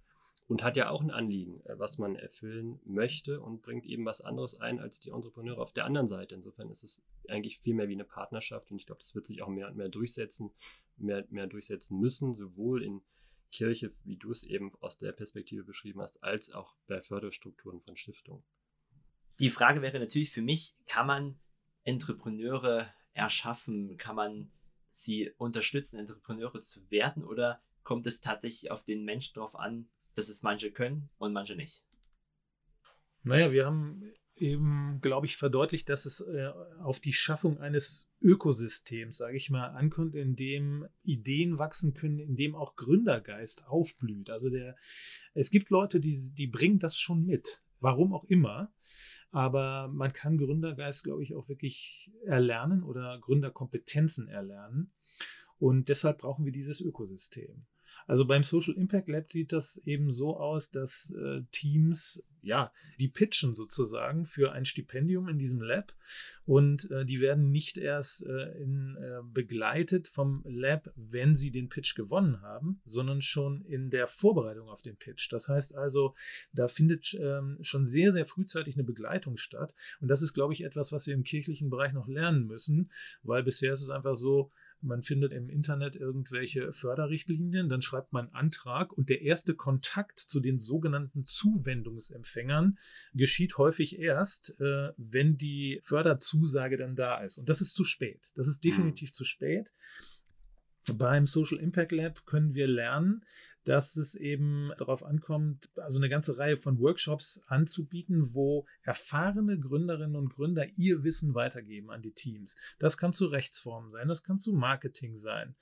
Und hat ja auch ein Anliegen, äh, was man erfüllen möchte und bringt eben was anderes ein als die Entrepreneure auf der anderen Seite. Insofern ist es eigentlich viel mehr wie eine Partnerschaft und ich glaube, das wird sich auch mehr und mehr durchsetzen, mehr, mehr durchsetzen müssen, sowohl in Kirche, wie du es eben aus der Perspektive beschrieben hast, als auch bei Förderstrukturen von Stiftungen. Die Frage wäre natürlich für mich, kann man Entrepreneure erschaffen? Kann man sie unterstützen, Entrepreneure zu werden? Oder kommt es tatsächlich auf den Menschen drauf an, dass es manche können und manche nicht? Naja, wir haben eben, glaube ich, verdeutlicht, dass es äh, auf die Schaffung eines Ökosystems, sage ich mal, ankommt, in dem Ideen wachsen können, in dem auch Gründergeist aufblüht. Also der, es gibt Leute, die, die bringen das schon mit, warum auch immer. Aber man kann Gründergeist, glaube ich, auch wirklich erlernen oder Gründerkompetenzen erlernen. Und deshalb brauchen wir dieses Ökosystem. Also beim Social Impact Lab sieht das eben so aus, dass äh, Teams, ja, die pitchen sozusagen für ein Stipendium in diesem Lab und äh, die werden nicht erst äh, in, äh, begleitet vom Lab, wenn sie den Pitch gewonnen haben, sondern schon in der Vorbereitung auf den Pitch. Das heißt also, da findet ähm, schon sehr, sehr frühzeitig eine Begleitung statt und das ist, glaube ich, etwas, was wir im kirchlichen Bereich noch lernen müssen, weil bisher ist es einfach so, man findet im Internet irgendwelche Förderrichtlinien, dann schreibt man Antrag und der erste Kontakt zu den sogenannten Zuwendungsempfängern geschieht häufig erst, äh, wenn die Förderzusage dann da ist. Und das ist zu spät. Das ist definitiv mhm. zu spät. Beim Social Impact Lab können wir lernen, dass es eben darauf ankommt, also eine ganze Reihe von Workshops anzubieten, wo erfahrene Gründerinnen und Gründer ihr Wissen weitergeben an die Teams. Das kann zu Rechtsformen sein, das kann zu Marketing sein,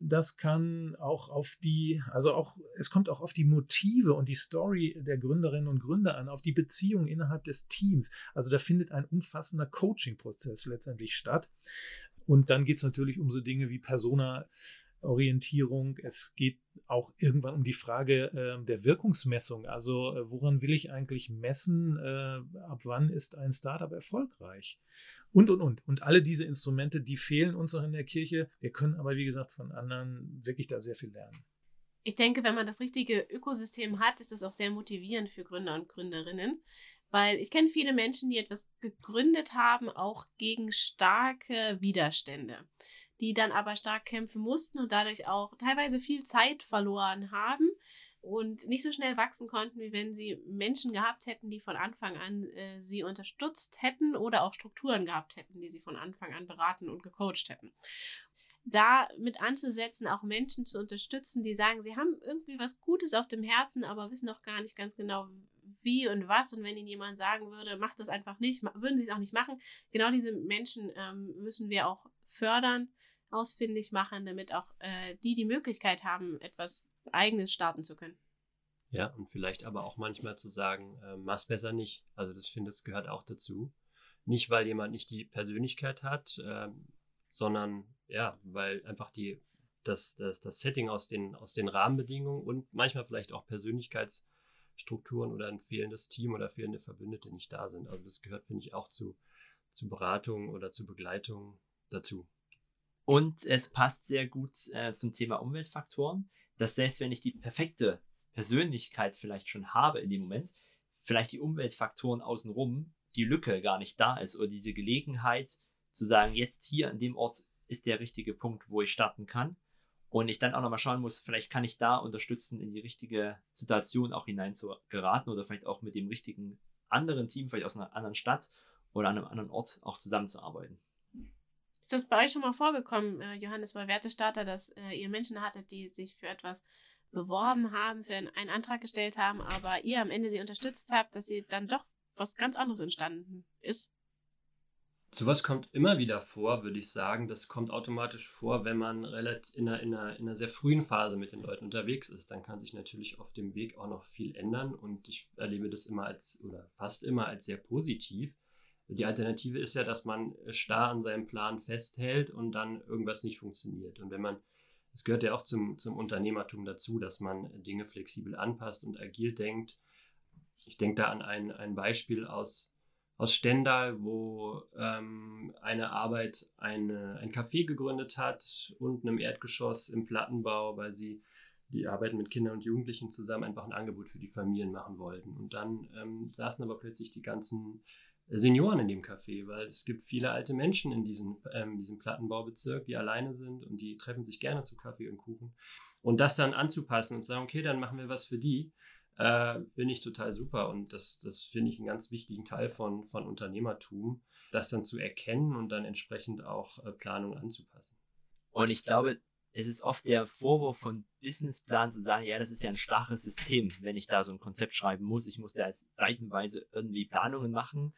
das kann auch auf die, also auch, es kommt auch auf die Motive und die Story der Gründerinnen und Gründer an, auf die Beziehung innerhalb des Teams. Also da findet ein umfassender Coaching-Prozess letztendlich statt. Und dann geht es natürlich um so Dinge wie Persona. Orientierung. Es geht auch irgendwann um die Frage äh, der Wirkungsmessung. Also äh, woran will ich eigentlich messen, äh, ab wann ist ein Startup erfolgreich? Und, und, und. Und alle diese Instrumente, die fehlen uns auch in der Kirche. Wir können aber, wie gesagt, von anderen wirklich da sehr viel lernen. Ich denke, wenn man das richtige Ökosystem hat, ist das auch sehr motivierend für Gründer und Gründerinnen, weil ich kenne viele Menschen, die etwas gegründet haben, auch gegen starke Widerstände, die dann aber stark kämpfen mussten und dadurch auch teilweise viel Zeit verloren haben und nicht so schnell wachsen konnten, wie wenn sie Menschen gehabt hätten, die von Anfang an äh, sie unterstützt hätten oder auch Strukturen gehabt hätten, die sie von Anfang an beraten und gecoacht hätten. Da mit anzusetzen, auch Menschen zu unterstützen, die sagen, sie haben irgendwie was Gutes auf dem Herzen, aber wissen noch gar nicht ganz genau, wie und was. Und wenn ihnen jemand sagen würde, macht das einfach nicht, würden sie es auch nicht machen. Genau diese Menschen ähm, müssen wir auch fördern, ausfindig machen, damit auch äh, die die Möglichkeit haben, etwas Eigenes starten zu können. Ja, und vielleicht aber auch manchmal zu sagen, äh, mach's besser nicht. Also das finde ich gehört auch dazu. Nicht, weil jemand nicht die Persönlichkeit hat, äh, sondern ja, weil einfach die, das, das, das Setting aus den, aus den Rahmenbedingungen und manchmal vielleicht auch Persönlichkeitsstrukturen oder ein fehlendes Team oder fehlende Verbündete nicht da sind. Also das gehört, finde ich, auch zu, zu Beratung oder zu Begleitung dazu. Und es passt sehr gut äh, zum Thema Umweltfaktoren, dass selbst wenn ich die perfekte Persönlichkeit vielleicht schon habe in dem Moment, vielleicht die Umweltfaktoren außenrum, die Lücke gar nicht da ist oder diese Gelegenheit zu sagen, jetzt hier an dem Ort ist der richtige Punkt, wo ich starten kann. Und ich dann auch nochmal schauen muss, vielleicht kann ich da unterstützen, in die richtige Situation auch hinein zu geraten oder vielleicht auch mit dem richtigen anderen Team, vielleicht aus einer anderen Stadt oder an einem anderen Ort auch zusammenzuarbeiten. Ist das bei euch schon mal vorgekommen, äh, Johannes, bei Wertestarter, dass äh, ihr Menschen hattet, die sich für etwas beworben haben, für einen Antrag gestellt haben, aber ihr am Ende sie unterstützt habt, dass sie dann doch was ganz anderes entstanden ist? Sowas kommt immer wieder vor, würde ich sagen. Das kommt automatisch vor, wenn man in einer, in, einer, in einer sehr frühen Phase mit den Leuten unterwegs ist. Dann kann sich natürlich auf dem Weg auch noch viel ändern und ich erlebe das immer als oder fast immer als sehr positiv. Die Alternative ist ja, dass man starr an seinem Plan festhält und dann irgendwas nicht funktioniert. Und wenn man, es gehört ja auch zum, zum Unternehmertum dazu, dass man Dinge flexibel anpasst und agil denkt. Ich denke da an ein, ein Beispiel aus, aus Stendal, wo ähm, eine Arbeit eine, ein Café gegründet hat, unten im Erdgeschoss im Plattenbau, weil sie die arbeiten mit Kindern und Jugendlichen zusammen einfach ein Angebot für die Familien machen wollten. Und dann ähm, saßen aber plötzlich die ganzen Senioren in dem Café, weil es gibt viele alte Menschen in diesem, ähm, diesem Plattenbaubezirk, die alleine sind und die treffen sich gerne zu Kaffee und Kuchen. Und das dann anzupassen und sagen, okay, dann machen wir was für die, äh, finde ich total super. Und das, das finde ich einen ganz wichtigen Teil von, von Unternehmertum, das dann zu erkennen und dann entsprechend auch äh, Planung anzupassen. Und ich glaube, es ist oft der Vorwurf von Businessplan zu sagen, ja, das ist ja ein starres System, wenn ich da so ein Konzept schreiben muss. Ich muss da seitenweise irgendwie Planungen machen.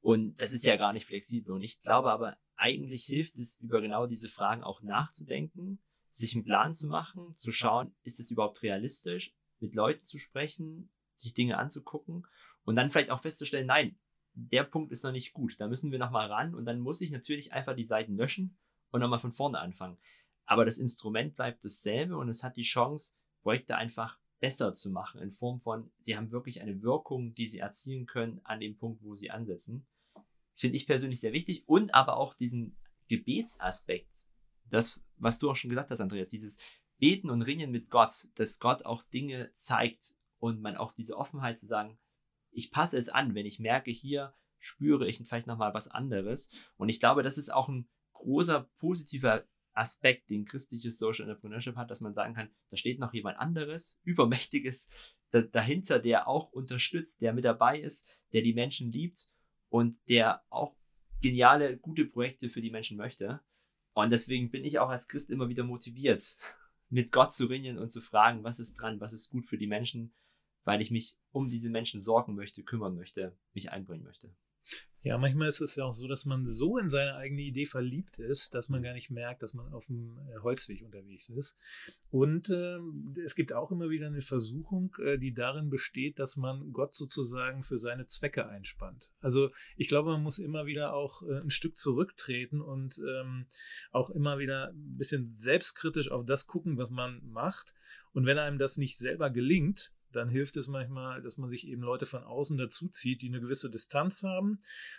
Und das ist ja gar nicht flexibel. Und ich glaube aber, eigentlich hilft es, über genau diese Fragen auch nachzudenken, sich einen Plan zu machen, zu schauen, ist es überhaupt realistisch, mit Leuten zu sprechen, sich Dinge anzugucken und dann vielleicht auch festzustellen, nein, der Punkt ist noch nicht gut, da müssen wir nochmal ran und dann muss ich natürlich einfach die Seiten löschen und nochmal von vorne anfangen. Aber das Instrument bleibt dasselbe und es hat die Chance, Projekte einfach besser zu machen, in Form von, sie haben wirklich eine Wirkung, die sie erzielen können an dem Punkt, wo sie ansetzen. Finde ich persönlich sehr wichtig und aber auch diesen Gebetsaspekt, das, was du auch schon gesagt hast, Andreas, dieses Beten und Ringen mit Gott, dass Gott auch Dinge zeigt und man auch diese Offenheit zu sagen, ich passe es an, wenn ich merke, hier spüre ich vielleicht nochmal was anderes. Und ich glaube, das ist auch ein großer positiver Aspekt, den christliches Social Entrepreneurship hat, dass man sagen kann, da steht noch jemand anderes, übermächtiges dahinter, der auch unterstützt, der mit dabei ist, der die Menschen liebt und der auch geniale, gute Projekte für die Menschen möchte. Und deswegen bin ich auch als Christ immer wieder motiviert, mit Gott zu ringen und zu fragen, was ist dran, was ist gut für die Menschen, weil ich mich um diese Menschen sorgen möchte, kümmern möchte, mich einbringen möchte. Ja, manchmal ist es ja auch so, dass man so in seine eigene Idee verliebt ist, dass man gar nicht merkt, dass man auf dem äh, Holzweg unterwegs ist. Und äh, es gibt auch immer wieder eine Versuchung, äh, die darin besteht, dass man Gott sozusagen für seine Zwecke einspannt. Also ich glaube, man muss immer wieder auch äh, ein Stück zurücktreten und ähm, auch immer wieder ein bisschen selbstkritisch auf das gucken, was man macht. Und wenn einem das nicht selber gelingt, dann hilft es manchmal, dass man sich eben Leute von außen dazuzieht, die eine gewisse Distanz haben,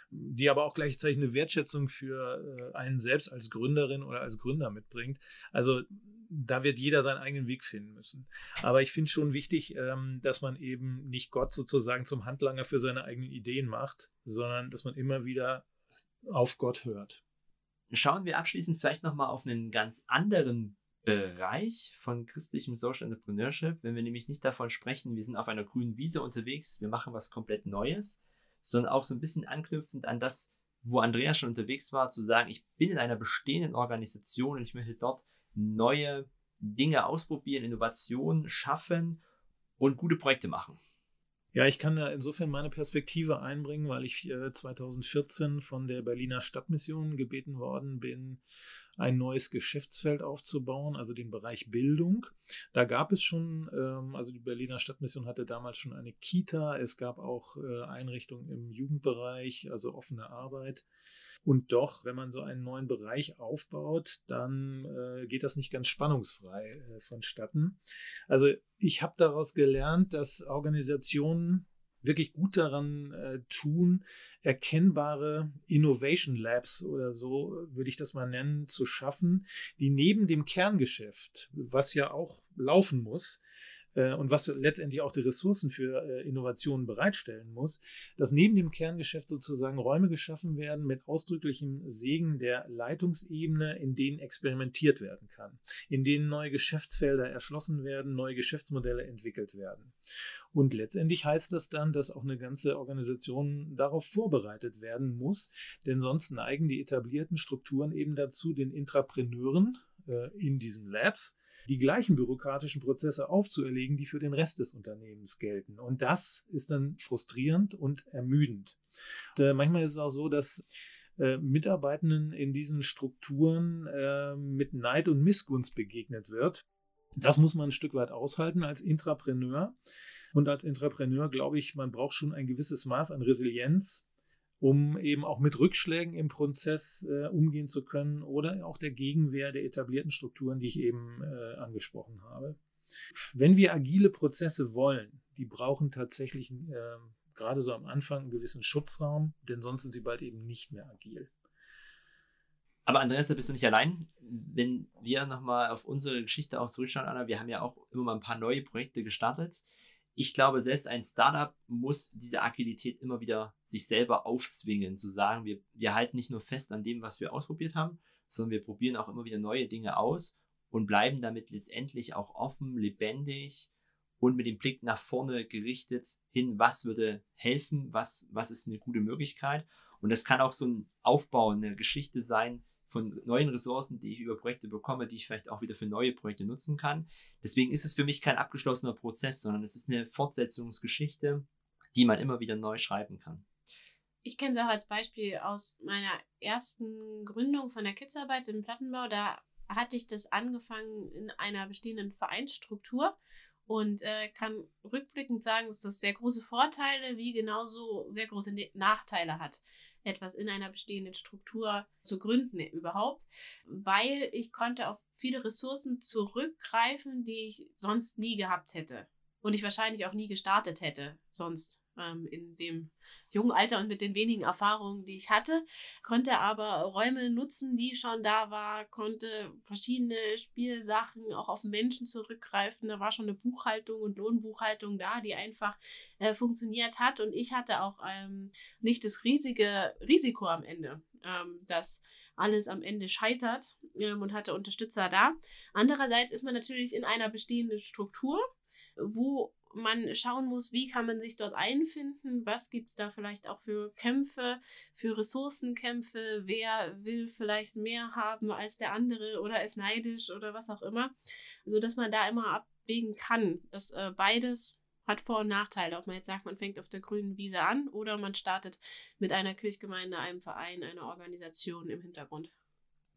die aber auch gleichzeitig eine Wertschätzung für äh, einen selbst als Gründerin oder als Gründer mitbringt. Also da wird jeder seinen eigenen Weg finden müssen. Aber ich finde schon wichtig, ähm, dass man eben nicht Gott sozusagen zum Handlanger für seine eigenen Ideen macht, sondern dass man immer wieder auf Gott hört. Schauen wir abschließend vielleicht nochmal auf einen ganz anderen Bereich von christlichem Social Entrepreneurship, wenn wir nämlich nicht davon sprechen, wir sind auf einer grünen Wiese unterwegs, wir machen was komplett Neues, sondern auch so ein bisschen anknüpfend an das, wo Andreas schon unterwegs war, zu sagen, ich bin in einer bestehenden Organisation und ich möchte dort neue Dinge ausprobieren, Innovationen schaffen und gute Projekte machen. Ja, ich kann da insofern meine Perspektive einbringen, weil ich äh, 2014 von der Berliner Stadtmission gebeten worden bin, ein neues Geschäftsfeld aufzubauen, also den Bereich Bildung. Da gab es schon, ähm, also die Berliner Stadtmission hatte damals schon eine Kita, es gab auch äh, Einrichtungen im Jugendbereich, also offene Arbeit. Und doch, wenn man so einen neuen Bereich aufbaut, dann äh, geht das nicht ganz spannungsfrei äh, vonstatten. Also ich habe daraus gelernt, dass Organisationen wirklich gut daran äh, tun, erkennbare Innovation Labs oder so würde ich das mal nennen, zu schaffen, die neben dem Kerngeschäft, was ja auch laufen muss, äh, und was letztendlich auch die Ressourcen für äh, Innovationen bereitstellen muss, dass neben dem Kerngeschäft sozusagen Räume geschaffen werden mit ausdrücklichem Segen der Leitungsebene, in denen experimentiert werden kann, in denen neue Geschäftsfelder erschlossen werden, neue Geschäftsmodelle entwickelt werden. Und letztendlich heißt das dann, dass auch eine ganze Organisation darauf vorbereitet werden muss, denn sonst neigen die etablierten Strukturen eben dazu, den Intrapreneuren äh, in diesen Labs die gleichen bürokratischen Prozesse aufzuerlegen, die für den Rest des Unternehmens gelten. Und das ist dann frustrierend und ermüdend. Und, äh, manchmal ist es auch so, dass äh, Mitarbeitenden in diesen Strukturen äh, mit Neid und Missgunst begegnet wird. Das muss man ein Stück weit aushalten als Intrapreneur. Und als Intrapreneur glaube ich, man braucht schon ein gewisses Maß an Resilienz, um eben auch mit Rückschlägen im Prozess äh, umgehen zu können oder auch der Gegenwehr der etablierten Strukturen, die ich eben äh, angesprochen habe. Wenn wir agile Prozesse wollen, die brauchen tatsächlich äh, gerade so am Anfang einen gewissen Schutzraum, denn sonst sind sie bald eben nicht mehr agil. Aber Andreas, da bist du nicht allein. Wenn wir nochmal auf unsere Geschichte auch zurückschauen, Anna, wir haben ja auch immer mal ein paar neue Projekte gestartet ich glaube, selbst ein Startup muss diese Agilität immer wieder sich selber aufzwingen, zu sagen, wir, wir halten nicht nur fest an dem, was wir ausprobiert haben, sondern wir probieren auch immer wieder neue Dinge aus und bleiben damit letztendlich auch offen, lebendig und mit dem Blick nach vorne gerichtet hin, was würde helfen, was, was ist eine gute Möglichkeit. Und das kann auch so ein Aufbau, eine Geschichte sein, von neuen Ressourcen, die ich über Projekte bekomme, die ich vielleicht auch wieder für neue Projekte nutzen kann. Deswegen ist es für mich kein abgeschlossener Prozess, sondern es ist eine Fortsetzungsgeschichte, die man immer wieder neu schreiben kann. Ich kenne es auch als Beispiel aus meiner ersten Gründung von der Kidsarbeit im Plattenbau. Da hatte ich das angefangen in einer bestehenden Vereinsstruktur und äh, kann rückblickend sagen, dass das sehr große Vorteile wie genauso sehr große ne-, Nachteile hat, etwas in einer bestehenden Struktur zu gründen überhaupt, weil ich konnte auf viele Ressourcen zurückgreifen, die ich sonst nie gehabt hätte und ich wahrscheinlich auch nie gestartet hätte sonst ähm, in dem jungen Alter und mit den wenigen Erfahrungen, die ich hatte, konnte aber Räume nutzen, die schon da war, konnte verschiedene Spielsachen auch auf Menschen zurückgreifen. Da war schon eine Buchhaltung und Lohnbuchhaltung da, die einfach äh, funktioniert hat und ich hatte auch ähm, nicht das riesige Risiko am Ende, ähm, dass alles am Ende scheitert ähm, und hatte Unterstützer da. Andererseits ist man natürlich in einer bestehenden Struktur, wo man schauen muss, wie kann man sich dort einfinden, was gibt es da vielleicht auch für Kämpfe, für Ressourcenkämpfe, wer will vielleicht mehr haben als der andere oder ist neidisch oder was auch immer, so dass man da immer abwägen kann, dass äh, beides hat Vor- und Nachteile, ob man jetzt sagt, man fängt auf der grünen Wiese an oder man startet mit einer Kirchgemeinde, einem Verein, einer Organisation im Hintergrund.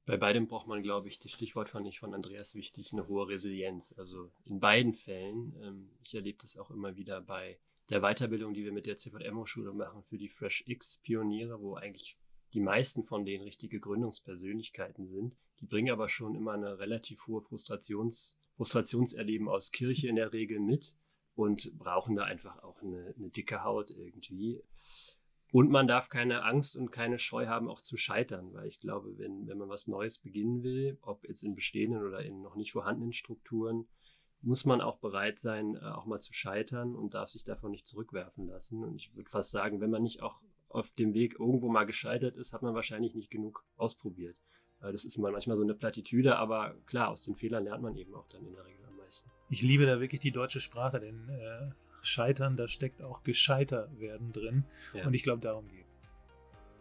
Bei beidem braucht man, glaube ich, das Stichwort fand ich von Andreas wichtig, eine hohe Resilienz. Also in beiden Fällen, ähm, ich erlebe das auch immer wieder bei der Weiterbildung, die wir mit der CVM-Schule machen für die Fresh X-Pioniere, wo eigentlich die meisten von denen richtige Gründungspersönlichkeiten sind. Die bringen aber schon immer eine relativ hohe Frustrations, Frustrationserleben aus Kirche in der Regel mit und brauchen da einfach auch eine, eine dicke Haut irgendwie. Und man darf keine Angst und keine Scheu haben, auch zu scheitern, weil ich glaube, wenn, wenn man was Neues beginnen will, ob jetzt in bestehenden oder in noch nicht vorhandenen Strukturen, muss man auch bereit sein, äh, auch mal zu scheitern und darf sich davon nicht zurückwerfen lassen. Und ich würde fast sagen, wenn man nicht auch auf dem Weg irgendwo mal gescheitert ist, hat man wahrscheinlich nicht genug ausprobiert. Das ist manchmal so eine Plattitüde, aber klar, aus den Fehlern lernt man eben auch dann in der Regel am meisten. Ich liebe da wirklich die deutsche Sprache, denn äh, Scheitern, da steckt auch gescheiter werden drin. Ja. Und ich glaube, darum geht.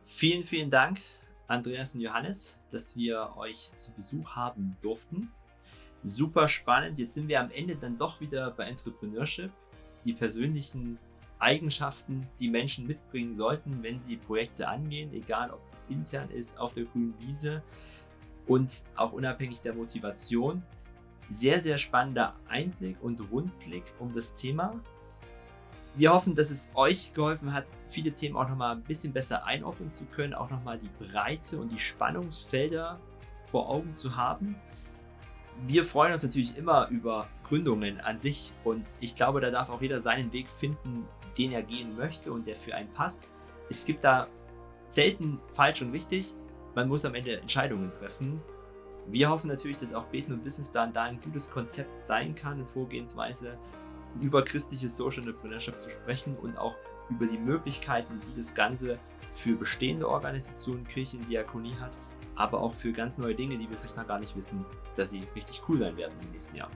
Vielen, vielen Dank, Andreas und Johannes, dass wir euch zu Besuch haben durften. Super spannend. Jetzt sind wir am Ende dann doch wieder bei Entrepreneurship. Die persönlichen Eigenschaften, die Menschen mitbringen sollten, wenn sie Projekte angehen, egal ob das intern ist, auf der grünen Wiese und auch unabhängig der Motivation. Sehr, sehr spannender Einblick und Rundblick um das Thema. Wir hoffen, dass es euch geholfen hat, viele Themen auch nochmal ein bisschen besser einordnen zu können, auch nochmal die Breite und die Spannungsfelder vor Augen zu haben. Wir freuen uns natürlich immer über Gründungen an sich und ich glaube, da darf auch jeder seinen Weg finden, den er gehen möchte und der für einen passt. Es gibt da selten falsch und richtig. Man muss am Ende Entscheidungen treffen. Wir hoffen natürlich, dass auch Beten und Businessplan da ein gutes Konzept sein kann, eine Vorgehensweise, über christliche Social Entrepreneurship zu sprechen und auch über die Möglichkeiten, die das Ganze für bestehende Organisationen, Kirchen, Diakonie hat, aber auch für ganz neue Dinge, die wir vielleicht noch gar nicht wissen, dass sie richtig cool sein werden im nächsten Jahr.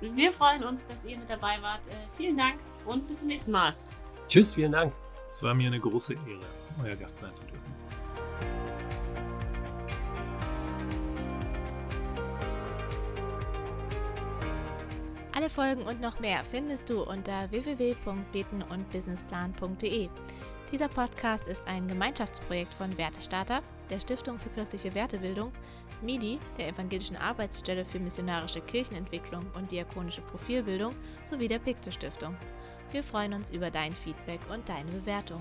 Wir freuen uns, dass ihr mit dabei wart. Äh, vielen Dank und bis zum nächsten Mal. Tschüss, vielen Dank. Es war mir eine große Ehre, euer Gast sein zu dürfen. Alle Folgen und noch mehr findest du unter www.betenundbusinessplan.de. Dieser Podcast ist ein Gemeinschaftsprojekt von Wertestarter, der Stiftung für christliche Wertebildung, MIDI, der Evangelischen Arbeitsstelle für missionarische Kirchenentwicklung und diakonische Profilbildung sowie der Pixel Stiftung. Wir freuen uns über dein Feedback und deine Bewertung.